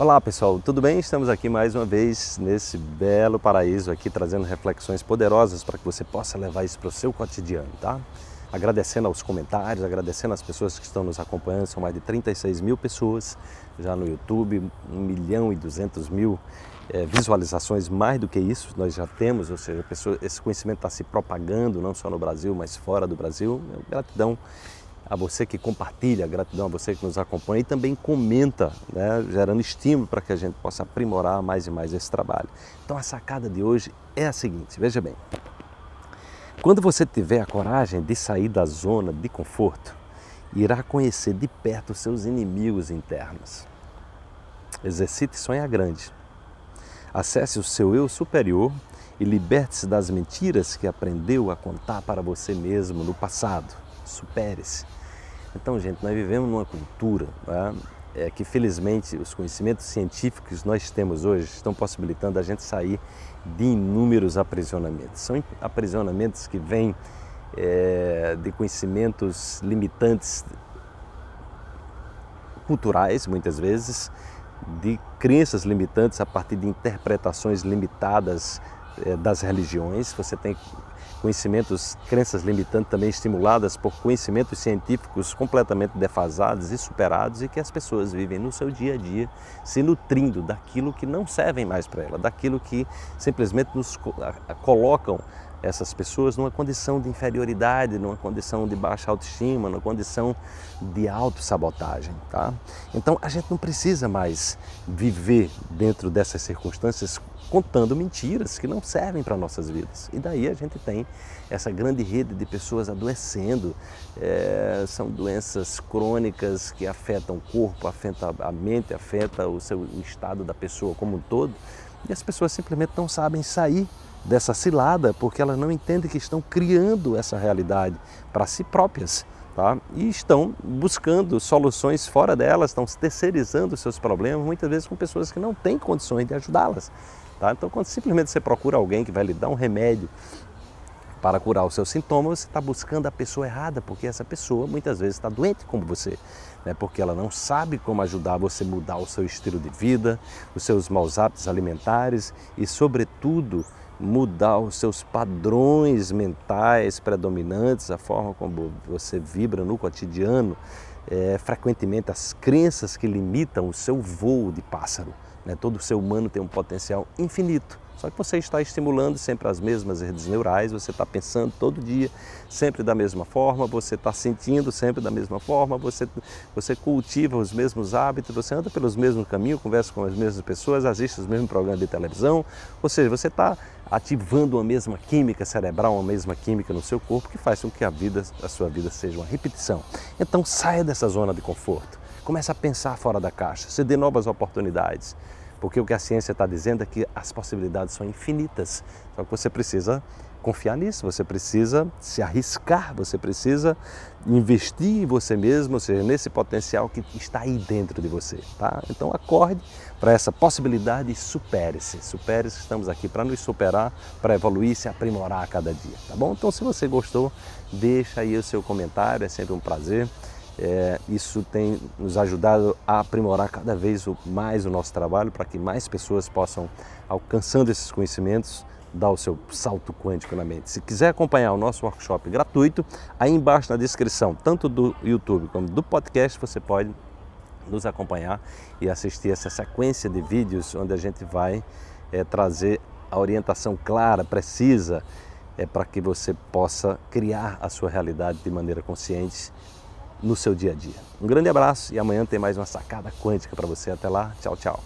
Olá pessoal, tudo bem? Estamos aqui mais uma vez nesse belo paraíso aqui trazendo reflexões poderosas para que você possa levar isso para o seu cotidiano, tá? Agradecendo aos comentários, agradecendo às pessoas que estão nos acompanhando, são mais de 36 mil pessoas já no YouTube, 1 milhão e 200 mil é, visualizações, mais do que isso nós já temos, ou seja, pessoa, esse conhecimento está se propagando não só no Brasil, mas fora do Brasil. Gratidão a você que compartilha, gratidão a você que nos acompanha e também comenta, né, gerando estímulo para que a gente possa aprimorar mais e mais esse trabalho. Então a sacada de hoje é a seguinte, veja bem. Quando você tiver a coragem de sair da zona de conforto, irá conhecer de perto seus inimigos internos. Exercite sonhar grande. Acesse o seu eu superior e liberte-se das mentiras que aprendeu a contar para você mesmo no passado. Supere-se então, gente, nós vivemos numa cultura né, é, que, felizmente, os conhecimentos científicos que nós temos hoje estão possibilitando a gente sair de inúmeros aprisionamentos. São aprisionamentos que vêm é, de conhecimentos limitantes culturais, muitas vezes, de crenças limitantes a partir de interpretações limitadas das religiões. Você tem conhecimentos, crenças limitantes também estimuladas por conhecimentos científicos completamente defasados e superados e que as pessoas vivem no seu dia a dia se nutrindo daquilo que não servem mais para ela, daquilo que simplesmente nos colocam essas pessoas numa condição de inferioridade, numa condição de baixa autoestima, numa condição de autossabotagem. Tá? Então a gente não precisa mais viver dentro dessas circunstâncias contando mentiras que não servem para nossas vidas. E daí a gente tem essa grande rede de pessoas adoecendo. É, são doenças crônicas que afetam o corpo, afetam a mente, afetam o seu estado da pessoa como um todo. E as pessoas simplesmente não sabem sair dessa cilada porque elas não entendem que estão criando essa realidade para si próprias. Tá? E estão buscando soluções fora delas, estão terceirizando seus problemas, muitas vezes com pessoas que não têm condições de ajudá-las. Tá? Então, quando simplesmente você procura alguém que vai lhe dar um remédio para curar os seus sintomas, você está buscando a pessoa errada, porque essa pessoa muitas vezes está doente como você, né? porque ela não sabe como ajudar você a mudar o seu estilo de vida, os seus maus hábitos alimentares e, sobretudo, mudar os seus padrões mentais predominantes, a forma como você vibra no cotidiano, é, frequentemente as crenças que limitam o seu voo de pássaro. Né? Todo ser humano tem um potencial infinito. Só que você está estimulando sempre as mesmas redes neurais, você está pensando todo dia sempre da mesma forma, você está sentindo sempre da mesma forma, você, você cultiva os mesmos hábitos, você anda pelos mesmos caminhos, conversa com as mesmas pessoas, assiste os mesmos programas de televisão, ou seja, você está ativando uma mesma química cerebral, uma mesma química no seu corpo que faz com que a vida, a sua vida seja uma repetição. Então saia dessa zona de conforto. Comece a pensar fora da caixa, se dê novas oportunidades. Porque o que a ciência está dizendo é que as possibilidades são infinitas. Só que você precisa confiar nisso, você precisa se arriscar, você precisa investir em você mesmo, ou seja, nesse potencial que está aí dentro de você, tá? Então acorde para essa possibilidade e supere-se. Supere-se, estamos aqui para nos superar, para evoluir se aprimorar a cada dia, tá bom? Então se você gostou, deixa aí o seu comentário, é sempre um prazer. É, isso tem nos ajudado a aprimorar cada vez mais o nosso trabalho para que mais pessoas possam, alcançando esses conhecimentos, dar o seu salto quântico na mente. Se quiser acompanhar o nosso workshop gratuito, aí embaixo na descrição, tanto do YouTube como do podcast, você pode nos acompanhar e assistir essa sequência de vídeos onde a gente vai é, trazer a orientação clara, precisa, é, para que você possa criar a sua realidade de maneira consciente no seu dia a dia. Um grande abraço e amanhã tem mais uma sacada quântica para você. Até lá, tchau, tchau.